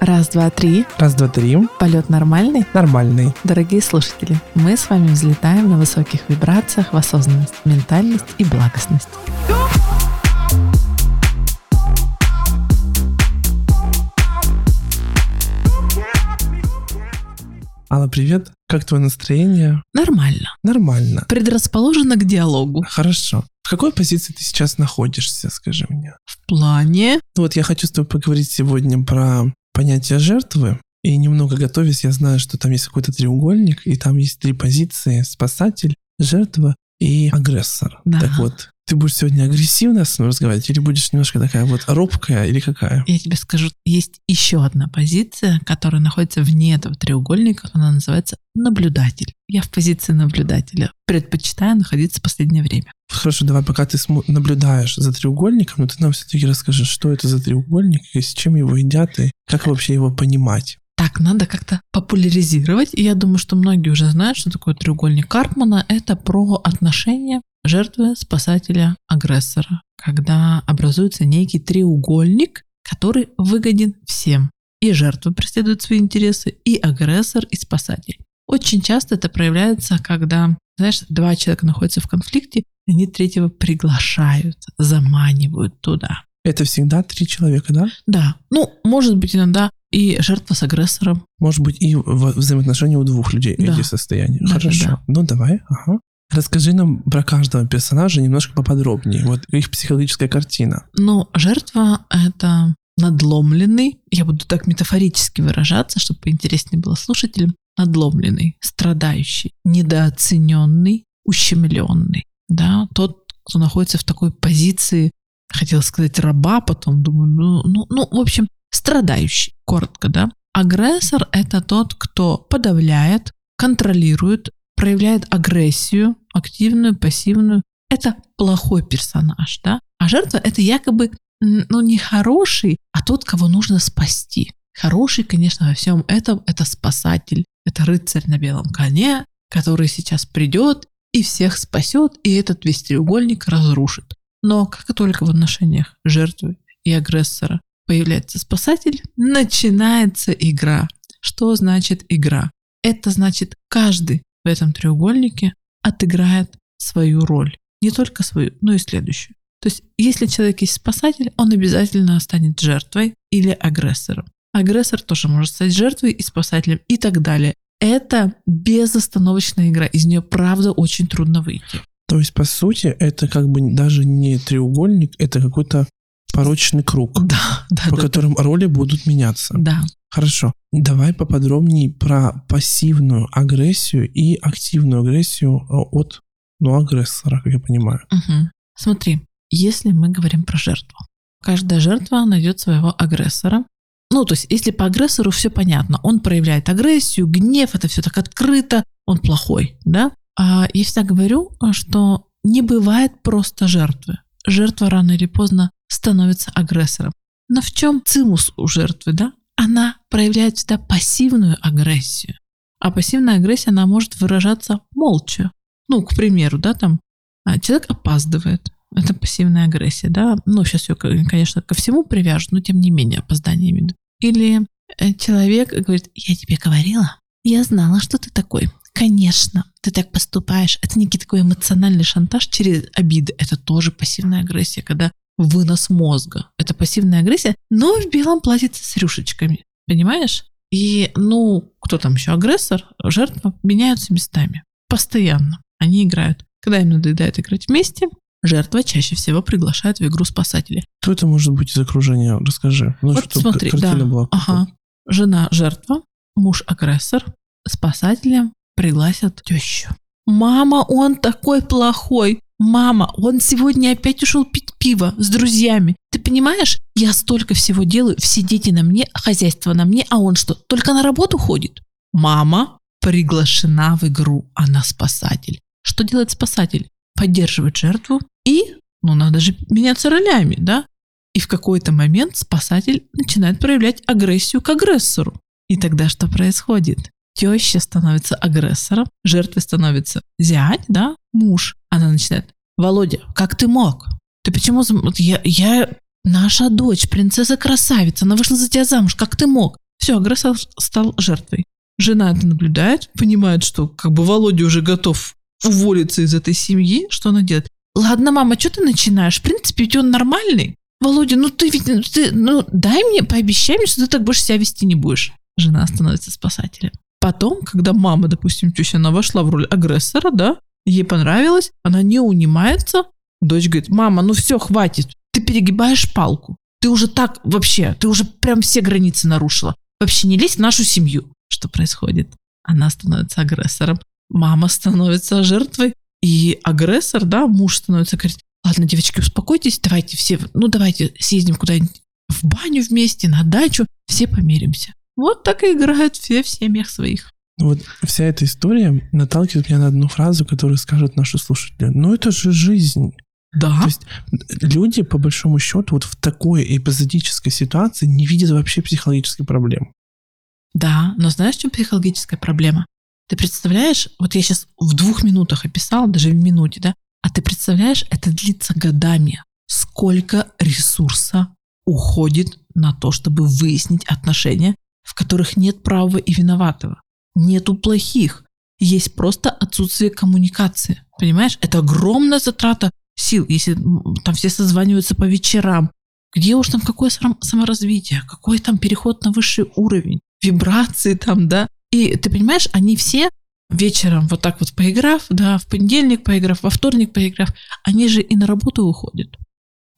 Раз, два, три. Раз, два, три. Полет нормальный? Нормальный. Дорогие слушатели, мы с вами взлетаем на высоких вибрациях в осознанность, ментальность и благостность. Алла, привет. Как твое настроение? Нормально. Нормально. Предрасположено к диалогу. Хорошо. В какой позиции ты сейчас находишься, скажи мне? В плане... Ну вот я хочу с тобой поговорить сегодня про понятие жертвы. И немного готовясь, я знаю, что там есть какой-то треугольник, и там есть три позиции. Спасатель, жертва и агрессор. Да. Так вот, ты будешь сегодня агрессивно с мной разговаривать, или будешь немножко такая вот робкая, или какая? Я тебе скажу, есть еще одна позиция, которая находится вне этого треугольника, она называется наблюдатель. Я в позиции наблюдателя предпочитаю находиться в последнее время. Хорошо, давай, пока ты наблюдаешь за треугольником, но ты нам все-таки расскажи, что это за треугольник, и с чем его едят, и как вообще его понимать. Так, надо как-то популяризировать. И я думаю, что многие уже знают, что такое треугольник Карпмана. Это про отношения жертвы, спасателя, агрессора. Когда образуется некий треугольник, который выгоден всем. И жертва преследует свои интересы, и агрессор, и спасатель. Очень часто это проявляется, когда, знаешь, два человека находятся в конфликте, они третьего приглашают, заманивают туда. Это всегда три человека, да? Да, ну, может быть, иногда и жертва с агрессором. Может быть, и взаимоотношения у двух людей Да. эти состояния. Да, Хорошо. да. Ну, давай. Ага. Расскажи нам про каждого персонажа немножко поподробнее. Вот их психологическая картина. Но жертва — это надломленный, я буду так метафорически выражаться, чтобы поинтереснее было слушателям, надломленный, страдающий, недооцененный, ущемленный. Да? Тот, кто находится в такой позиции, хотела сказать раба, потом думаю, ну, ну, ну, в общем, страдающий, коротко, да. Агрессор — это тот, кто подавляет, контролирует, проявляет агрессию, активную, пассивную. Это плохой персонаж, да. А жертва — это якобы, ну, не хороший, а тот, кого нужно спасти. Хороший, конечно, во всем этом — это спасатель, это рыцарь на белом коне, который сейчас придет и всех спасет, и этот весь треугольник разрушит. Но как только в отношениях жертвы и агрессора появляется спасатель, начинается игра. Что значит игра? Это значит, каждый в этом треугольнике отыграет свою роль. Не только свою, но и следующую. То есть, если человек есть спасатель, он обязательно станет жертвой или агрессором. Агрессор тоже может стать жертвой и спасателем и так далее. Это безостановочная игра. Из нее, правда, очень трудно выйти. То есть, по сути, это как бы даже не треугольник, это какой-то порочный круг, Да, да, по да. которым роли будут меняться. Да. Хорошо. Давай поподробнее про пассивную агрессию и активную агрессию э, от ну, агрессора, как я понимаю. Мгм. Смотри, если мы говорим про жертву, каждая жертва найдет своего агрессора. Ну, то есть, если по агрессору все понятно, он проявляет агрессию, гнев, это все так открыто, он плохой, да? А я всегда говорю, что не бывает просто жертвы. Жертва рано или поздно становится агрессором. Но в чем цимус у жертвы, да? Она проявляет всегда пассивную агрессию. А пассивная агрессия, она может выражаться молча. Ну, к примеру, да, там а, человек опаздывает. Это пассивная агрессия, да. Ну, сейчас ее, конечно, ко всему привяжут, но тем не менее опоздание виду. Или э, человек говорит, я тебе говорила, я знала, что ты такой. Конечно, ты так поступаешь. Это некий такой эмоциональный шантаж через обиды. Это тоже пассивная агрессия, когда вынос мозга. Это пассивная агрессия, но в белом платьице с рюшечками. Понимаешь? И, ну, кто там еще? Агрессор, жертва меняются местами. Постоянно. Они играют. Когда им надоедает играть вместе, жертва чаще всего приглашает в игру спасателей. Кто это может быть из окружения? Расскажи. Ну, вот чтобы смотри, картина да. была. Ага. Жена жертва, муж агрессор, спасателя пригласят тещу. Мама, он такой плохой. Мама, он сегодня опять ушел пить пиво с друзьями. Ты понимаешь, я столько всего делаю, все дети на мне, хозяйство на мне, а он что, только на работу ходит? Мама приглашена в игру, она спасатель. Что делает спасатель? Поддерживает жертву и, ну надо же меняться ролями, да? И в какой-то момент спасатель начинает проявлять агрессию к агрессору. И тогда что происходит? Теща становится агрессором, жертвой становится зять, да, муж. Она начинает, Володя, как ты мог? Ты почему... Я, я наша дочь, принцесса-красавица, она вышла за тебя замуж, как ты мог? Все, агрессор стал жертвой. Жена это наблюдает, понимает, что как бы Володя уже готов уволиться из этой семьи. Что она делает? Ладно, мама, что ты начинаешь? В принципе, ведь он нормальный. Володя, ну ты ведь, ну, ты, ну дай мне, пообещай мне, что ты так больше себя вести не будешь. Жена становится спасателем. Потом, когда мама, допустим, теща, она вошла в роль агрессора, да, ей понравилось, она не унимается, дочь говорит, мама, ну все, хватит, ты перегибаешь палку, ты уже так вообще, ты уже прям все границы нарушила, вообще не лезь в нашу семью. Что происходит? Она становится агрессором, мама становится жертвой, и агрессор, да, муж становится, говорит, ладно, девочки, успокойтесь, давайте все, ну давайте съездим куда-нибудь в баню вместе, на дачу, все помиримся. Вот так и играют все в семьях своих. Вот вся эта история наталкивает меня на одну фразу, которую скажут наши слушатели. Ну это же жизнь. Да. То есть люди, по большому счету, вот в такой эпизодической ситуации не видят вообще психологической проблемы. Да, но знаешь, в чем психологическая проблема? Ты представляешь, вот я сейчас в двух минутах описала, даже в минуте, да, а ты представляешь, это длится годами. Сколько ресурса уходит на то, чтобы выяснить отношения, в которых нет правого и виноватого. Нету плохих. Есть просто отсутствие коммуникации. Понимаешь? Это огромная затрата сил, если там все созваниваются по вечерам. Где уж там какое саморазвитие, какой там переход на высший уровень, вибрации там, да. И ты понимаешь, они все вечером вот так вот поиграв, да, в понедельник поиграв, во вторник поиграв, они же и на работу уходят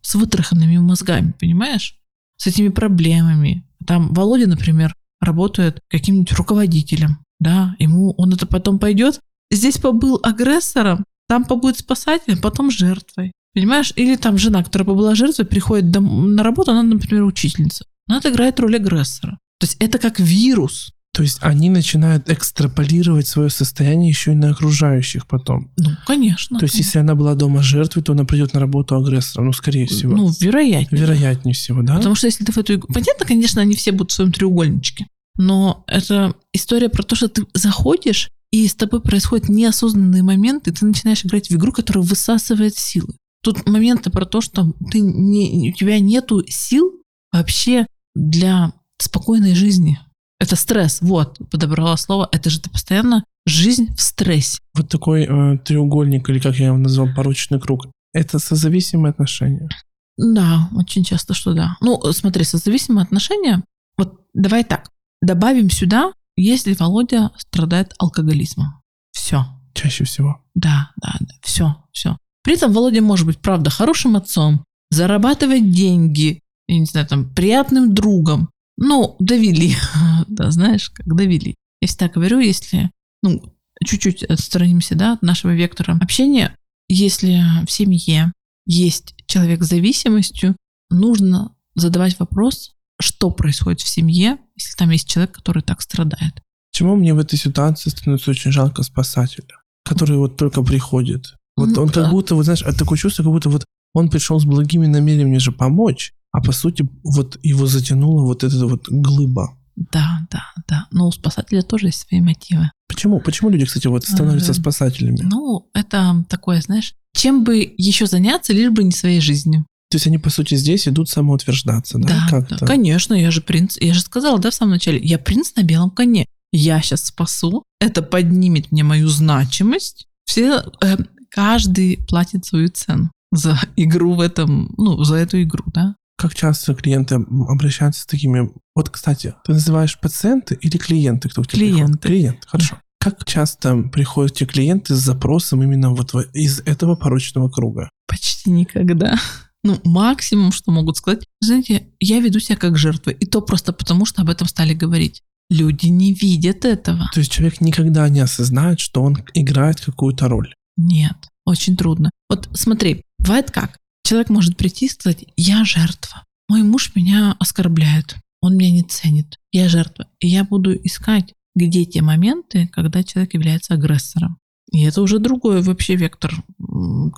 с вытраханными мозгами, понимаешь? С этими проблемами. Там Володя, например, работает каким-нибудь руководителем, да, ему он это потом пойдет, здесь побыл агрессором, там побудет спасателем, потом жертвой. Понимаешь? Или там жена, которая побыла жертвой, приходит на работу, она, например, учительница. Она отыграет роль агрессора. То есть это как вирус. То есть они начинают экстраполировать свое состояние еще и на окружающих потом. Ну, конечно. То есть если она была дома жертвой, то она придет на работу агрессором, ну, скорее всего. Ну, вероятнее. Вероятнее всего, да? Потому что если ты в эту... Понятно, конечно, они все будут в своем треугольничке. Но это история про то, что ты заходишь, и с тобой происходят неосознанные моменты, и ты начинаешь играть в игру, которая высасывает силы. Тут моменты про то, что ты не, у тебя нету сил вообще для спокойной жизни. Это стресс, вот, подобрала слово. Это же ты постоянно жизнь в стрессе. Вот такой э, треугольник, или как я его назвал, порочный круг. Это созависимые отношения. Да, очень часто, что да. Ну, смотри, созависимые отношения, вот давай так, добавим сюда, если Володя страдает алкоголизмом. Все. Чаще всего. Да, да, да, все, все. При этом Володя может быть, правда, хорошим отцом, зарабатывать деньги, я не знаю, там, приятным другом, ну, довели, да, знаешь, как довели. Я всегда говорю, если, ну, чуть-чуть отстранимся, да, от нашего вектора общения, если в семье есть человек с зависимостью, нужно задавать вопрос, что происходит в семье, если там есть человек, который так страдает. Почему мне в этой ситуации становится очень жалко спасателя, который вот только приходит? Вот ну, он да. как будто, вот знаешь, такое чувство, как будто вот он пришел с благими намерениями же помочь, а по сути вот его затянуло вот эта вот глыба. Да, да, да. Но у спасателя тоже есть свои мотивы. Почему? Почему люди, кстати, вот становятся спасателями? Ну, это такое, знаешь, чем бы еще заняться, лишь бы не своей жизнью. То есть они, по сути, здесь идут самоутверждаться, да? Да, как-то? да конечно, я же принц, я же сказала, да, в самом начале, я принц на белом коне. Я сейчас спасу, это поднимет мне мою значимость. Все, э, каждый платит свою цену за игру в этом, ну, за эту игру, да. Как часто клиенты обращаются с такими... Вот, кстати, ты называешь пациенты или клиенты? Кто клиенты. Клиент, хорошо. Как часто приходят те клиенты с запросом именно вот из этого порочного круга? Почти никогда. Ну, максимум, что могут сказать, знаете, я веду себя как жертва, и то просто потому, что об этом стали говорить. Люди не видят этого. То есть человек никогда не осознает, что он играет какую-то роль. Нет, очень трудно. Вот смотри, бывает как? Человек может прийти и сказать, я жертва. Мой муж меня оскорбляет, он меня не ценит, я жертва. И я буду искать, где те моменты, когда человек является агрессором. И это уже другой вообще вектор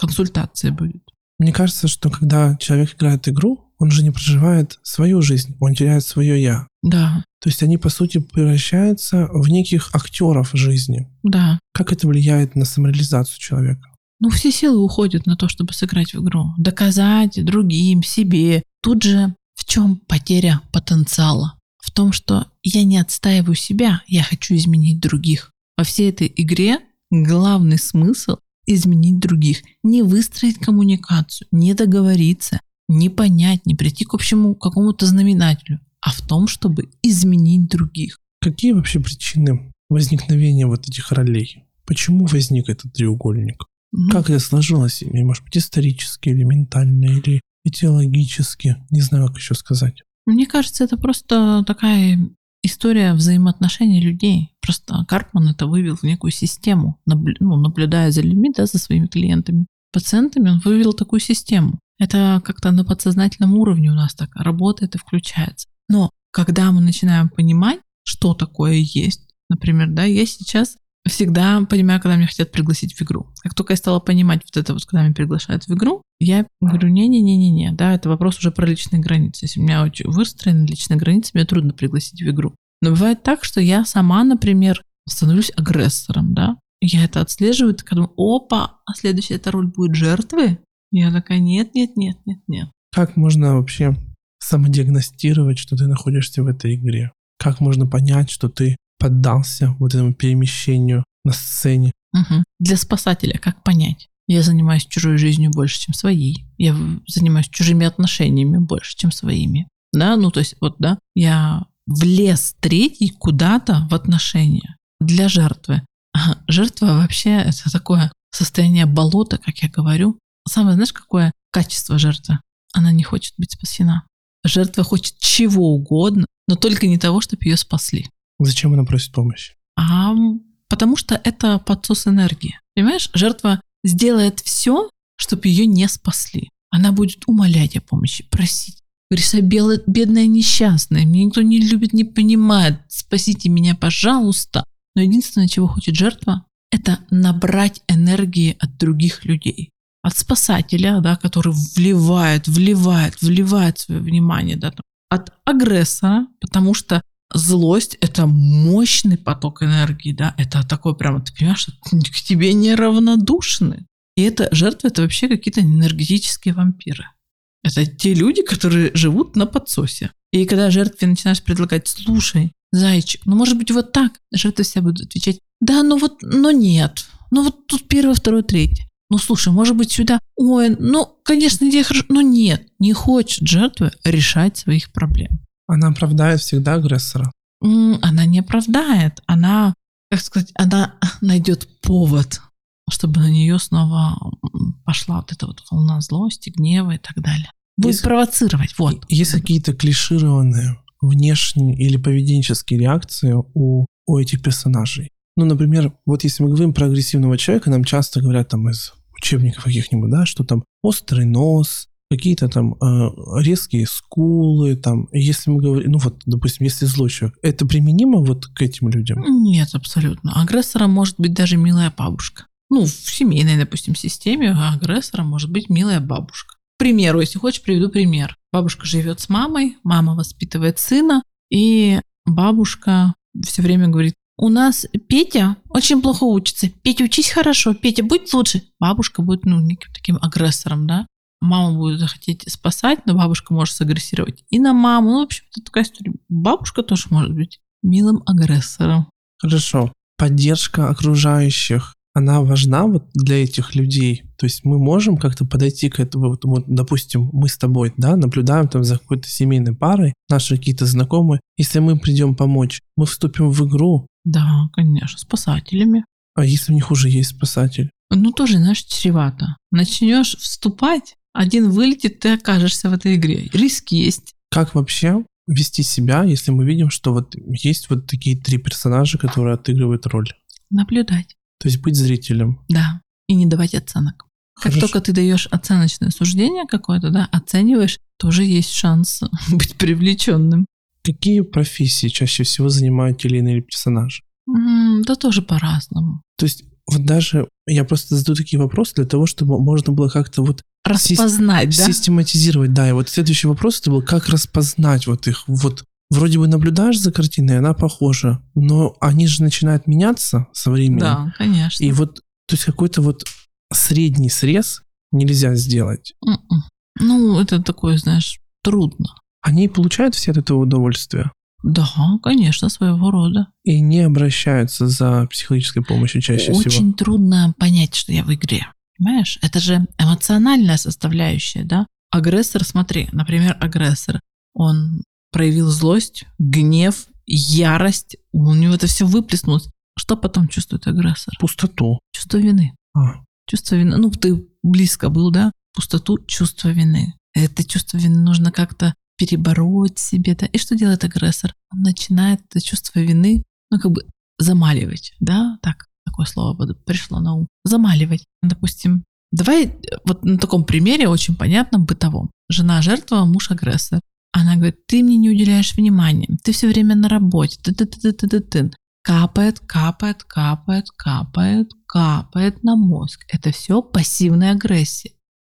консультации будет. Мне кажется, что когда человек играет игру, он же не проживает свою жизнь, он теряет свое я. Да. То есть они, по сути, превращаются в неких актеров жизни. Да. Как это влияет на самореализацию человека? Ну, все силы уходят на то, чтобы сыграть в игру. Доказать другим, себе. Тут же в чем потеря потенциала? В том, что я не отстаиваю себя, я хочу изменить других. Во всей этой игре главный смысл изменить других, не выстроить коммуникацию, не договориться, не понять, не прийти к общему какому-то знаменателю, а в том, чтобы изменить других. Какие вообще причины возникновения вот этих ролей? Почему возник этот треугольник? Mm-hmm. Как это сложилось? Может быть, исторически или ментально, или этиологически? Не знаю, как еще сказать. Мне кажется, это просто такая история взаимоотношений людей. Просто Карпман это вывел в некую систему, наблю, ну, наблюдая за людьми, да, за своими клиентами, пациентами, он вывел такую систему. Это как-то на подсознательном уровне у нас так работает и включается. Но когда мы начинаем понимать, что такое есть, например, да, я сейчас всегда понимаю, когда меня хотят пригласить в игру. Как только я стала понимать вот это вот, когда меня приглашают в игру, я говорю, не-не-не-не-не, да, это вопрос уже про личные границы. Если у меня очень выстроены личные границы, мне трудно пригласить в игру. Но бывает так, что я сама, например, становлюсь агрессором, да, я это отслеживаю, так думаю, опа, а следующая эта роль будет жертвы? Я такая, нет, нет, нет, нет, нет. Как можно вообще самодиагностировать, что ты находишься в этой игре? Как можно понять, что ты поддался вот этому перемещению на сцене. Угу. Для спасателя как понять? Я занимаюсь чужой жизнью больше, чем своей. Я занимаюсь чужими отношениями больше, чем своими. Да, ну то есть вот, да, я влез третий куда-то в отношения для жертвы. Жертва вообще это такое состояние болота, как я говорю. Самое, знаешь, какое качество жертвы? Она не хочет быть спасена. Жертва хочет чего угодно, но только не того, чтобы ее спасли. Зачем она просит помощи? А, потому что это подсос энергии. Понимаешь, жертва сделает все, чтобы ее не спасли. Она будет умолять о помощи, просить. Говоришь, я белая, бедная несчастная, меня никто не любит, не понимает, спасите меня, пожалуйста. Но единственное, чего хочет жертва, это набрать энергии от других людей. От спасателя, да, который вливает, вливает, вливает свое внимание, да, от агрессора, потому что злость — это мощный поток энергии, да, это такой прямо, ты понимаешь, что к тебе неравнодушны. И это жертвы — это вообще какие-то энергетические вампиры. Это те люди, которые живут на подсосе. И когда жертве начинаешь предлагать, слушай, зайчик, ну может быть вот так, жертва себя будет отвечать, да, ну вот, но нет, ну вот тут первое, второе, третье. Ну слушай, может быть сюда, ой, ну конечно идея хорошо, но нет, не хочет жертва решать своих проблем. Она оправдает всегда агрессора. Она не оправдает. Она, как сказать, она найдет повод, чтобы на нее снова пошла вот эта вот волна злости, гнева и так далее. Будет Есть, провоцировать, вот. Есть какие-то клишированные внешние или поведенческие реакции у, у этих персонажей. Ну, например, вот если мы говорим про агрессивного человека, нам часто говорят там из учебников каких-нибудь, да, что там острый нос, какие-то там э, резкие скулы, там, если мы говорим, ну вот, допустим, если злой человек, это применимо вот к этим людям? Нет, абсолютно. Агрессором может быть даже милая бабушка. Ну, в семейной, допустим, системе агрессором может быть милая бабушка. К примеру, если хочешь, приведу пример. Бабушка живет с мамой, мама воспитывает сына, и бабушка все время говорит, у нас Петя очень плохо учится. Петя, учись хорошо. Петя, будь лучше. Бабушка будет, ну, неким таким агрессором, да мама будет захотеть спасать, но бабушка может сагрессировать и на маму. Ну, в общем, это такая история. Бабушка тоже может быть милым агрессором. Хорошо. Поддержка окружающих, она важна вот для этих людей. То есть мы можем как-то подойти к этому, вот, вот, допустим, мы с тобой, да, наблюдаем там за какой-то семейной парой, наши какие-то знакомые. Если мы придем помочь, мы вступим в игру. Да, конечно, спасателями. А если у них уже есть спасатель? Ну, тоже, знаешь, чревато. Начнешь вступать, один вылетит, ты окажешься в этой игре. Риск есть. Как вообще вести себя, если мы видим, что вот есть вот такие три персонажа, которые отыгрывают роль? Наблюдать. То есть быть зрителем. Да. И не давать оценок. Хорошо. Как только ты даешь оценочное суждение какое-то, да, оцениваешь, тоже есть шанс быть привлеченным. Какие профессии чаще всего занимают те или иные персонажи? Mm, да тоже по-разному. То есть вот даже я просто задаю такие вопросы для того, чтобы можно было как-то вот распознать, си- да? Систематизировать, да. И вот следующий вопрос это был, как распознать вот их. Вот вроде бы наблюдаешь за картиной, она похожа, но они же начинают меняться со временем. Да, конечно. И вот, то есть какой-то вот средний срез нельзя сделать. М-м. Ну, это такое, знаешь, трудно. Они получают все от этого удовольствие. Да, конечно, своего рода. И не обращаются за психологической помощью чаще Очень всего. трудно понять, что я в игре. Понимаешь? Это же эмоциональная составляющая, да? Агрессор, смотри, например, агрессор, он проявил злость, гнев, ярость, у него это все выплеснулось. Что потом чувствует агрессор? Пустоту. Чувство вины. А, Чувство вины. Ну, ты близко был, да? Пустоту, чувство вины. Это чувство вины нужно как-то перебороть себе. Да? И что делает агрессор? Он начинает это чувство вины, ну, как бы замаливать, да? Так, такое слово пришло на ум. Замаливать. Допустим, давай э, вот на таком примере очень понятном бытовом. Жена жертва, муж агрессор. Она говорит, ты мне не уделяешь внимания, ты все время на работе, ты ты ты ты ты ты ты Капает, капает, капает, капает, капает на мозг. Это все пассивная агрессия.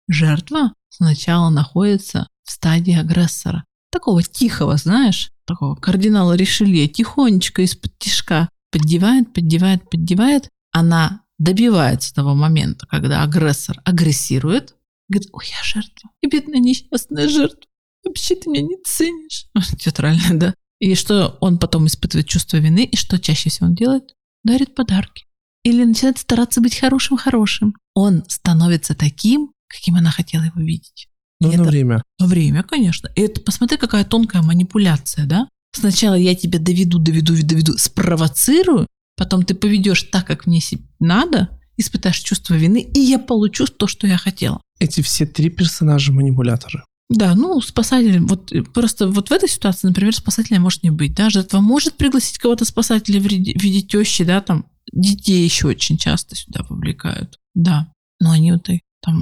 Жертва сначала находится в стадии агрессора. Такого тихого, знаешь, такого кардинала Ришелье, тихонечко из-под тишка поддевает, поддевает, поддевает. Она добивается того момента, когда агрессор агрессирует, говорит, ой, я жертва, и бедная несчастная жертва, вообще ты меня не ценишь. Театрально, да? И что он потом испытывает чувство вины, и что чаще всего он делает? Дарит подарки. Или начинает стараться быть хорошим-хорошим. Он становится таким, каким она хотела его видеть. ну, И на это- время. Время, конечно. И это посмотри, какая тонкая манипуляция, да? Сначала я тебя доведу, доведу, доведу, спровоцирую, потом ты поведешь так, как мне надо, испытаешь чувство вины, и я получу то, что я хотела. Эти все три персонажа манипуляторы. Да, ну, спасатель, вот э, просто вот в этой ситуации, например, спасателя может не быть, да, жертва может пригласить кого-то спасателя в виде, в виде тещи, да, там, детей еще очень часто сюда вовлекают, да, но они вот и там,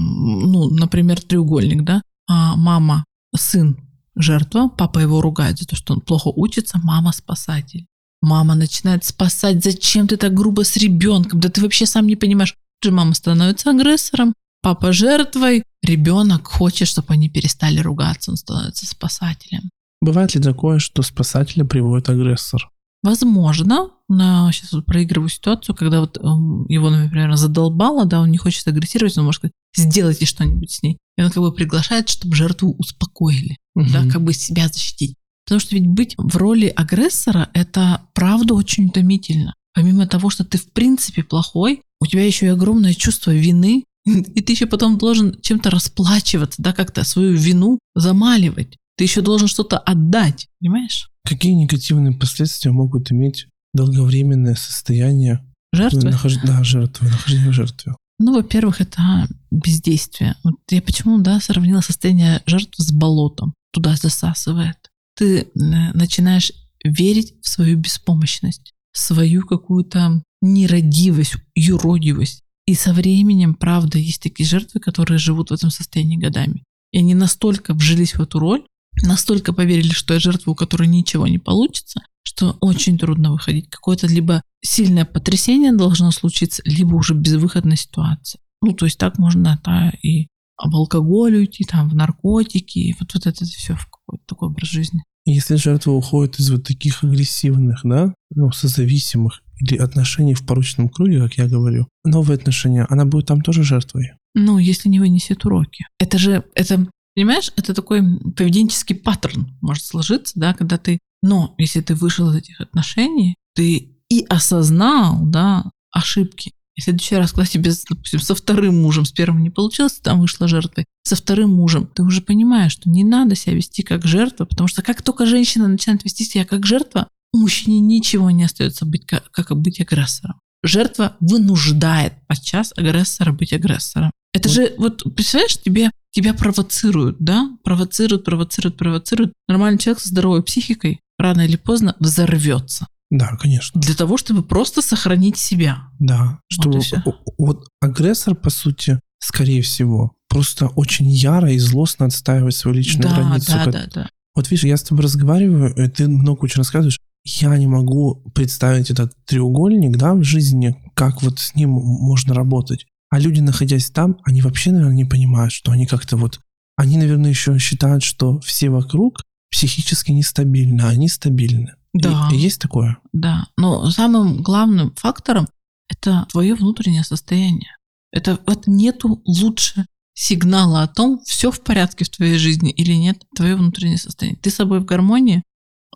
ну, например, треугольник, да, а мама, сын, жертва, папа его ругает за то, что он плохо учится, мама спасатель. Мама начинает спасать, зачем ты так грубо с ребенком, да ты вообще сам не понимаешь. Тут же мама становится агрессором, папа жертвой, ребенок хочет, чтобы они перестали ругаться, он становится спасателем. Бывает ли такое, что спасателя приводит агрессор? Возможно, но сейчас вот проигрываю ситуацию, когда вот эм, его, например, задолбало, да, он не хочет агрессировать, он может сказать, сделайте что-нибудь с ней. И он как бы приглашает, чтобы жертву успокоили, да, Мгм. как бы себя защитить. Потому что ведь быть в роли агрессора – это правда очень утомительно. Помимо того, что ты в принципе плохой, у тебя еще и огромное чувство вины, и ты еще потом должен чем-то расплачиваться, да, как-то свою вину замаливать. Ты еще должен что-то отдать, понимаешь? Какие негативные последствия могут иметь долговременное состояние Жертвы. нахож- да, жертвы, нахождение в жертве? Ну, во-первых, это бездействие. Вот я почему, да, сравнила состояние жертвы с болотом. Туда засасывает. Ты начинаешь верить в свою беспомощность, в свою какую-то нерадивость, юродивость. И со временем, правда, есть такие жертвы, которые живут в этом состоянии годами. И они настолько вжились в эту роль, настолько поверили, что я жертва, у которой ничего не получится, что очень трудно выходить. Какое-то либо сильное потрясение должно случиться, либо уже безвыходная ситуация. Ну, то есть так можно да, и в алкоголь уйти, там, в наркотики, и вот, вот это все в какой-то такой образ жизни. Если жертва уходит из вот таких агрессивных, да, ну, созависимых или отношений в порочном круге, как я говорю, новые отношения, она будет там тоже жертвой. Ну, если не вынесет уроки. Это же, это, понимаешь, это такой поведенческий паттерн может сложиться, да, когда ты, но если ты вышел из этих отношений, ты и осознал, да, ошибки. И в следующий раз, когда тебе, допустим, со вторым мужем, с первым не получилось, ты там вышла жертвой, со вторым мужем, ты уже понимаешь, что не надо себя вести как жертва, потому что как только женщина начинает вести себя как жертва, мужчине ничего не остается быть как, как быть агрессором. Жертва вынуждает подчас агрессора быть агрессором. Это Вот. же, вот, представляешь, тебе, тебя провоцируют, да? Провоцируют, провоцируют, провоцируют. Нормальный человек со здоровой психикой рано или поздно взорвется. Да, конечно. Для того, чтобы просто сохранить себя. Да. Что Вот и всё. о- вот агрессор, по сути, скорее всего, просто очень яро и злостно отстаивает свою личную да, границу. да, Как- да, да. Вот видишь, я с тобой разговариваю, и ты много очень рассказываешь. Я не могу представить этот треугольник, да, в жизни, как вот с ним можно работать. А люди, находясь там, они вообще, наверное, не понимают, что они как-то вот... Они, наверное, еще считают, что все вокруг психически нестабильны, а они стабильны. И- Да. и есть такое? Да, но самым главным фактором это твое внутреннее состояние. Это вот нету лучше сигнала о том, все в порядке в твоей жизни или нет, твое внутреннее состояние. Ты с собой в гармонии,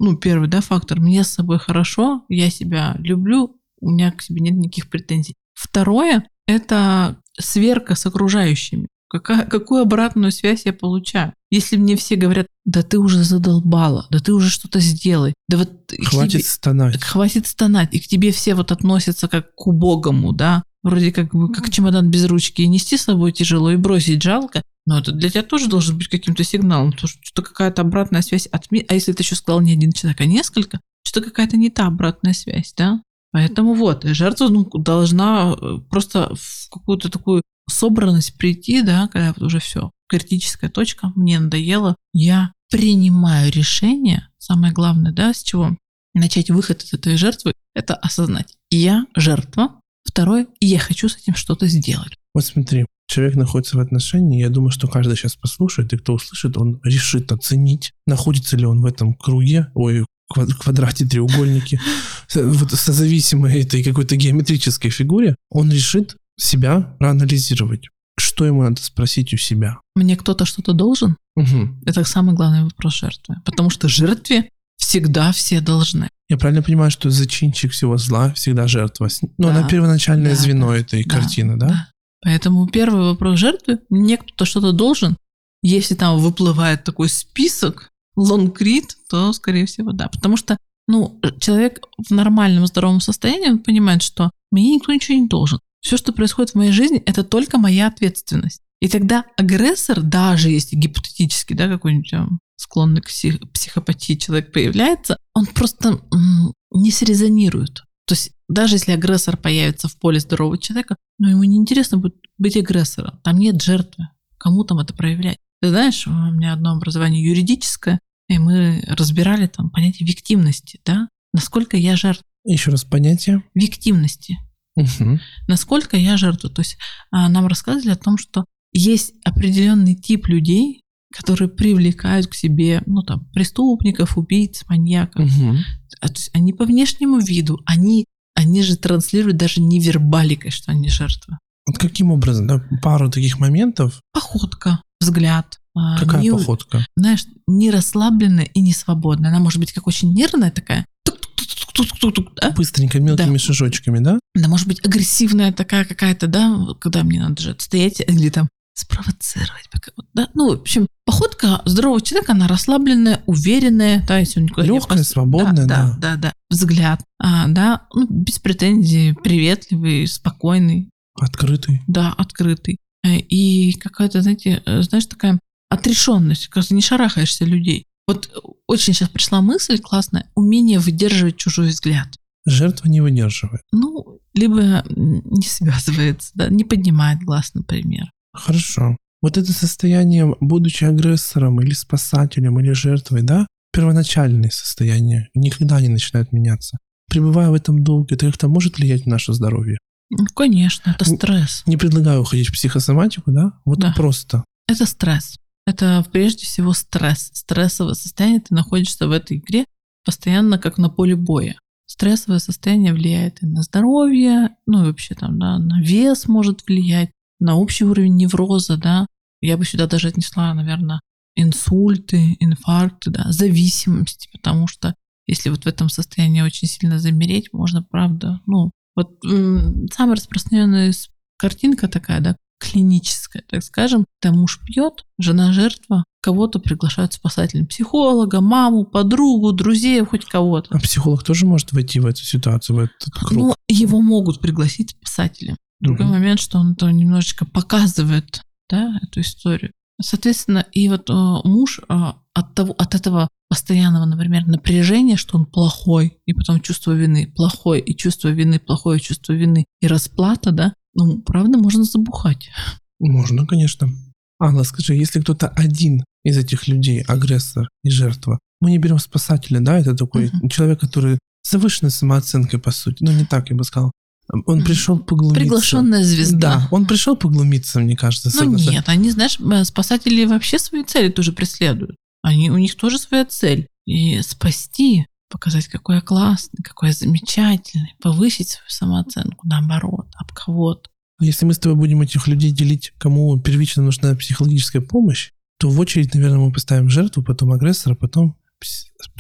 ну, первый, да, фактор, мне с собой хорошо, я себя люблю, у меня к себе нет никаких претензий. Второе, это сверка с окружающими. Какая, какую обратную связь я получаю? Если мне все говорят, да ты уже задолбала, да ты уже что-то сделай, да вот... Хватит тебе, стонать. Хватит стонать, и к тебе все вот относятся как к убогому, да, вроде как бы как чемодан без ручки, и нести с собой тяжело, и бросить жалко, но это для тебя тоже должен быть каким-то сигналом, то что какая-то обратная связь от мира, а если ты еще сказал не один человек, а несколько, что какая-то не та обратная связь, да? Поэтому вот, жертва должна э, просто в какую-то такую собранность прийти, да, когда вот уже все, критическая точка, мне надоело, я принимаю решение, самое главное, да, с чего начать выход из этой жертвы, это осознать, я жертва, второе, я хочу с этим что-то сделать. Вот смотри, человек находится в отношении, я думаю, что каждый сейчас послушает, и кто услышит, он решит оценить, находится ли он в этом круге, ой, квадрате, треугольнике, вот созависимой этой какой-то геометрической фигуре, он решит себя проанализировать. Что ему надо спросить у себя? Мне кто-то что-то должен? Угу. Это самый главный вопрос жертвы. Потому что жертве всегда все должны. Я правильно понимаю, что зачинщик всего зла всегда жертва? Ну, да. она первоначальное да, звено да, этой да, картины, да? да? Поэтому первый вопрос жертвы, мне кто-то что-то должен. Если там выплывает такой список, лонгрид, то, скорее всего, да. Потому что, ну, человек в нормальном, здоровом состоянии, он понимает, что мне никто ничего не должен. Все, что происходит в моей жизни, это только моя ответственность. И тогда агрессор, даже если гипотетически, да, какой-нибудь склонный к псих, психопатии человек появляется, он просто не срезонирует. То есть даже если агрессор появится в поле здорового человека, но ему неинтересно будет быть агрессором. Там нет жертвы. Кому там это проявлять? Ты знаешь, у меня одно образование юридическое, и мы разбирали там понятие виктимности, да? Насколько я жертва. Еще раз понятие. Виктимности. Угу. Насколько я жертва. То есть а, нам рассказывали о том, что есть определенный тип людей, которые привлекают к себе, ну там, преступников, убийц, маньяков. Угу. То есть они по внешнему виду, они, они же транслируют даже невербаликой, что они жертвы. Вот каким образом, да, пару таких моментов? Походка, взгляд. А, Какая не, походка? Знаешь, не расслабленная и не свободная. Она может быть как очень нервная такая, да? Быстренько, мелкими да. шажочками, да? Да, может быть, агрессивная такая какая-то, да, когда мне надо же стоять или там спровоцировать. Да? Ну, в общем, походка здорового человека, она расслабленная, уверенная, да, если он никуда Легкая, не свободная, да, да. Да, да, Взгляд, а, да, ну, без претензий, приветливый, спокойный. Открытый. Да, открытый. Э, и какая-то, знаете, э, знаешь, такая отрешенность, ты не шарахаешься людей. Вот очень сейчас пришла мысль классная, умение выдерживать чужой взгляд. Жертва не выдерживает. Ну, либо не связывается, да, не поднимает глаз, например. Хорошо. Вот это состояние, будучи агрессором или спасателем или жертвой, да, первоначальное состояние, никогда не начинает меняться. Пребывая в этом долго, это как-то может влиять на наше здоровье? Ну, конечно, это стресс. Не предлагаю уходить в психосоматику, да? Вот да. просто. Это стресс. Это прежде всего стресс. Стрессовое состояние, ты находишься в этой игре постоянно как на поле боя. Стрессовое состояние влияет и на здоровье, ну и вообще там, да, на вес может влиять, на общий уровень невроза, да. Я бы сюда даже отнесла, наверное, инсульты, инфаркты, да, зависимости, потому что если вот в этом состоянии очень сильно замереть, можно, правда, ну, вот самая распространенная картинка такая, да, клиническая, так скажем, когда муж пьет, жена жертва, кого-то приглашают спасателем, психолога, маму, подругу, друзей, хоть кого-то. А психолог тоже может войти в эту ситуацию, в этот круг? Ну, его могут пригласить спасателем. Другой момент, что он то немножечко показывает, да, эту историю. Соответственно, и вот э, муж э, от, того, от этого постоянного, например, напряжения, что он плохой, и потом чувство вины плохой, и чувство вины плохое, чувство вины, и расплата, да, ну, правда, можно забухать. Можно, конечно. Анна, скажи, если кто-то один из этих людей, агрессор и жертва, мы не берем спасателя, да, это такой uh-huh. человек, который с завышенной самооценкой, по сути, ну, не так, я бы сказал, он пришел поглумиться. Приглашенная звезда. Да, он пришел поглумиться, мне кажется. Ну нет, они, знаешь, э, спасатели вообще свои цели тоже преследуют. Они, у них тоже своя цель. И спасти, показать, какой я классный, какой я замечательный, повысить свою самооценку, наоборот, об кого-то. Если мы с тобой будем этих людей делить, кому первично нужна психологическая помощь, то в очередь, наверное, мы поставим жертву, потом агрессора, потом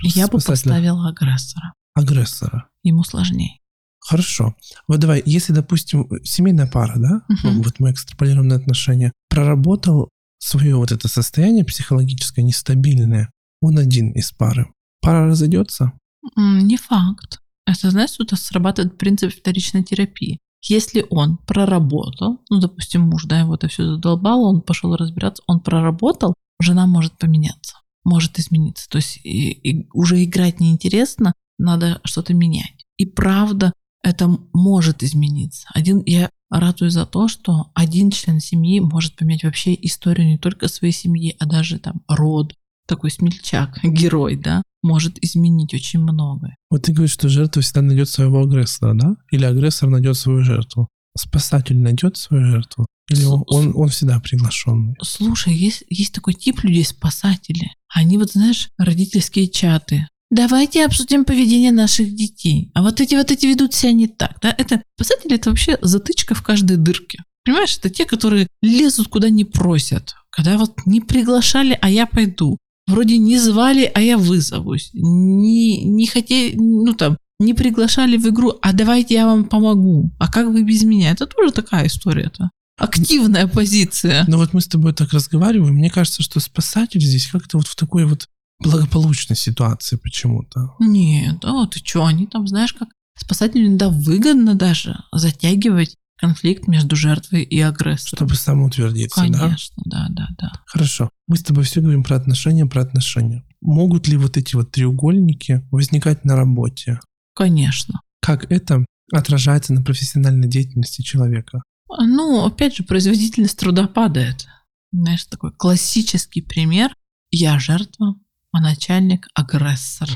Я бы поставила агрессора. агрессора. Ему сложнее. Хорошо. Вот давай, если, допустим, семейная пара, да, ну, вот мы экстраполируем на отношения, проработал свое вот это состояние психологическое нестабильное, он один из пары. Пара разойдется? Не факт. Это, знаешь, тут срабатывает принцип вторичной терапии. Если он проработал, ну, допустим, муж, да, его это все задолбало, он пошел разбираться, он проработал, жена может поменяться, может измениться. То есть и- и уже играть неинтересно, надо что-то менять. И правда, это может измениться. Один, я ратую за то, что один член семьи может поменять вообще историю не только своей семьи, а даже там род, такой смельчак, герой, да, может изменить очень многое. Вот ты говоришь, что жертва всегда найдет своего агрессора, да? Или агрессор найдет свою жертву? Спасатель найдет свою жертву? Или он, он, он всегда приглашенный? Слушай, есть, есть такой тип людей, спасатели. Они вот, знаешь, родительские чаты. Давайте обсудим поведение наших детей. А вот эти вот эти ведут себя не так. Да? Это спасатели это вообще затычка в каждой дырке. Понимаешь, это те, которые лезут куда не просят. Когда вот не приглашали, а я пойду. Вроде не звали, а я вызовусь. Не, не хотели, ну там, не приглашали в игру, а давайте я вам помогу. А как вы без меня? Это тоже такая история-то. Активная позиция. Но вот мы с тобой так разговариваем, мне кажется, что спасатель здесь как-то вот в такой вот благополучной ситуации почему-то. Нет, а ты что, они там, знаешь, как спасателям да выгодно даже затягивать конфликт между жертвой и агрессором. Чтобы самоутвердиться, да? Конечно, да, да, да. Хорошо. Мы с тобой все говорим про отношения, про отношения. Могут ли вот эти вот треугольники возникать на работе? Конечно. Как это отражается на профессиональной деятельности человека? Ну, опять же, производительность труда падает. Знаешь, такой классический пример. Я жертва, а начальник агрессор.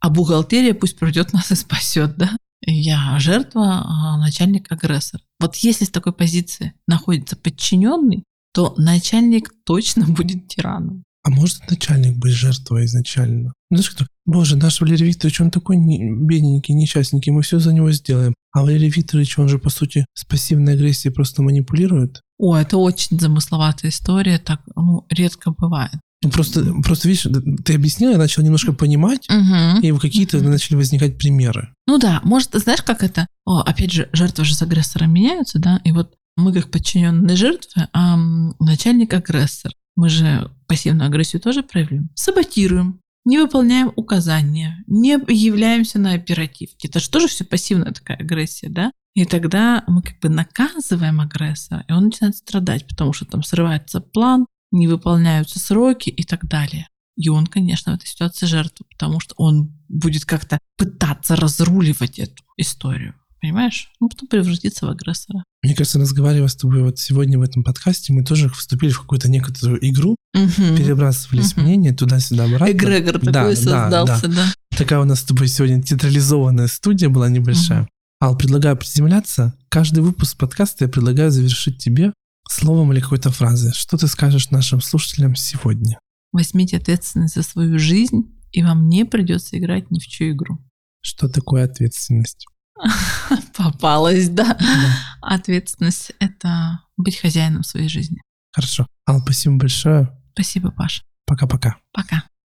А бухгалтерия пусть придет нас и спасет, да? Я жертва, а начальник агрессор. Вот если с такой позиции находится подчиненный, то начальник точно будет тираном. А может начальник быть жертвой изначально? Ну, Знаешь, кто? Боже, наш Валерий Викторович, он такой не- бедненький, несчастненький, мы все за него сделаем. А Валерий Викторович, он же, по сути, с пассивной агрессией просто манипулирует. О, это очень замысловатая история, так ну, редко бывает. Ну, просто, просто, видишь, ты объяснил, я начал немножко понимать, Мгм. и какие-то начали возникать примеры. Ну да, может, знаешь, как это? О, опять же, жертвы же с агрессором меняются, да? И вот мы как подчиненные жертвы, а начальник агрессор. Мы же пассивную агрессию тоже проявляем. Саботируем, не выполняем указания, не являемся на оперативке. Это же тоже все пассивная такая агрессия, да? И тогда мы как бы наказываем агрессора, и он начинает страдать, потому что там срывается план, не выполняются сроки и так далее. И он, конечно, в этой ситуации жертва, потому что он будет как-то пытаться разруливать эту историю. Понимаешь? Ну, потом превратиться в агрессора. Мне кажется, разговаривая с тобой вот сегодня в этом подкасте, мы тоже вступили в какую-то некоторую игру, Мгм. перебрасывались Мгм. мнения туда-сюда обратно. Эгрегор Да, такой да, создался, да. Такая у нас с тобой сегодня театрализованная студия была небольшая. Мгм. Ал, предлагаю приземляться. Каждый выпуск подкаста я предлагаю завершить тебе словом или какой-то фразой. Что ты скажешь нашим слушателям сегодня? Возьмите ответственность за свою жизнь, и вам не придется играть ни в чью игру. Что такое ответственность? Попалась, да. Ответственность — это быть хозяином своей жизни. Хорошо. Ал, спасибо большое. Спасибо, Паша. Пока-пока. Пока.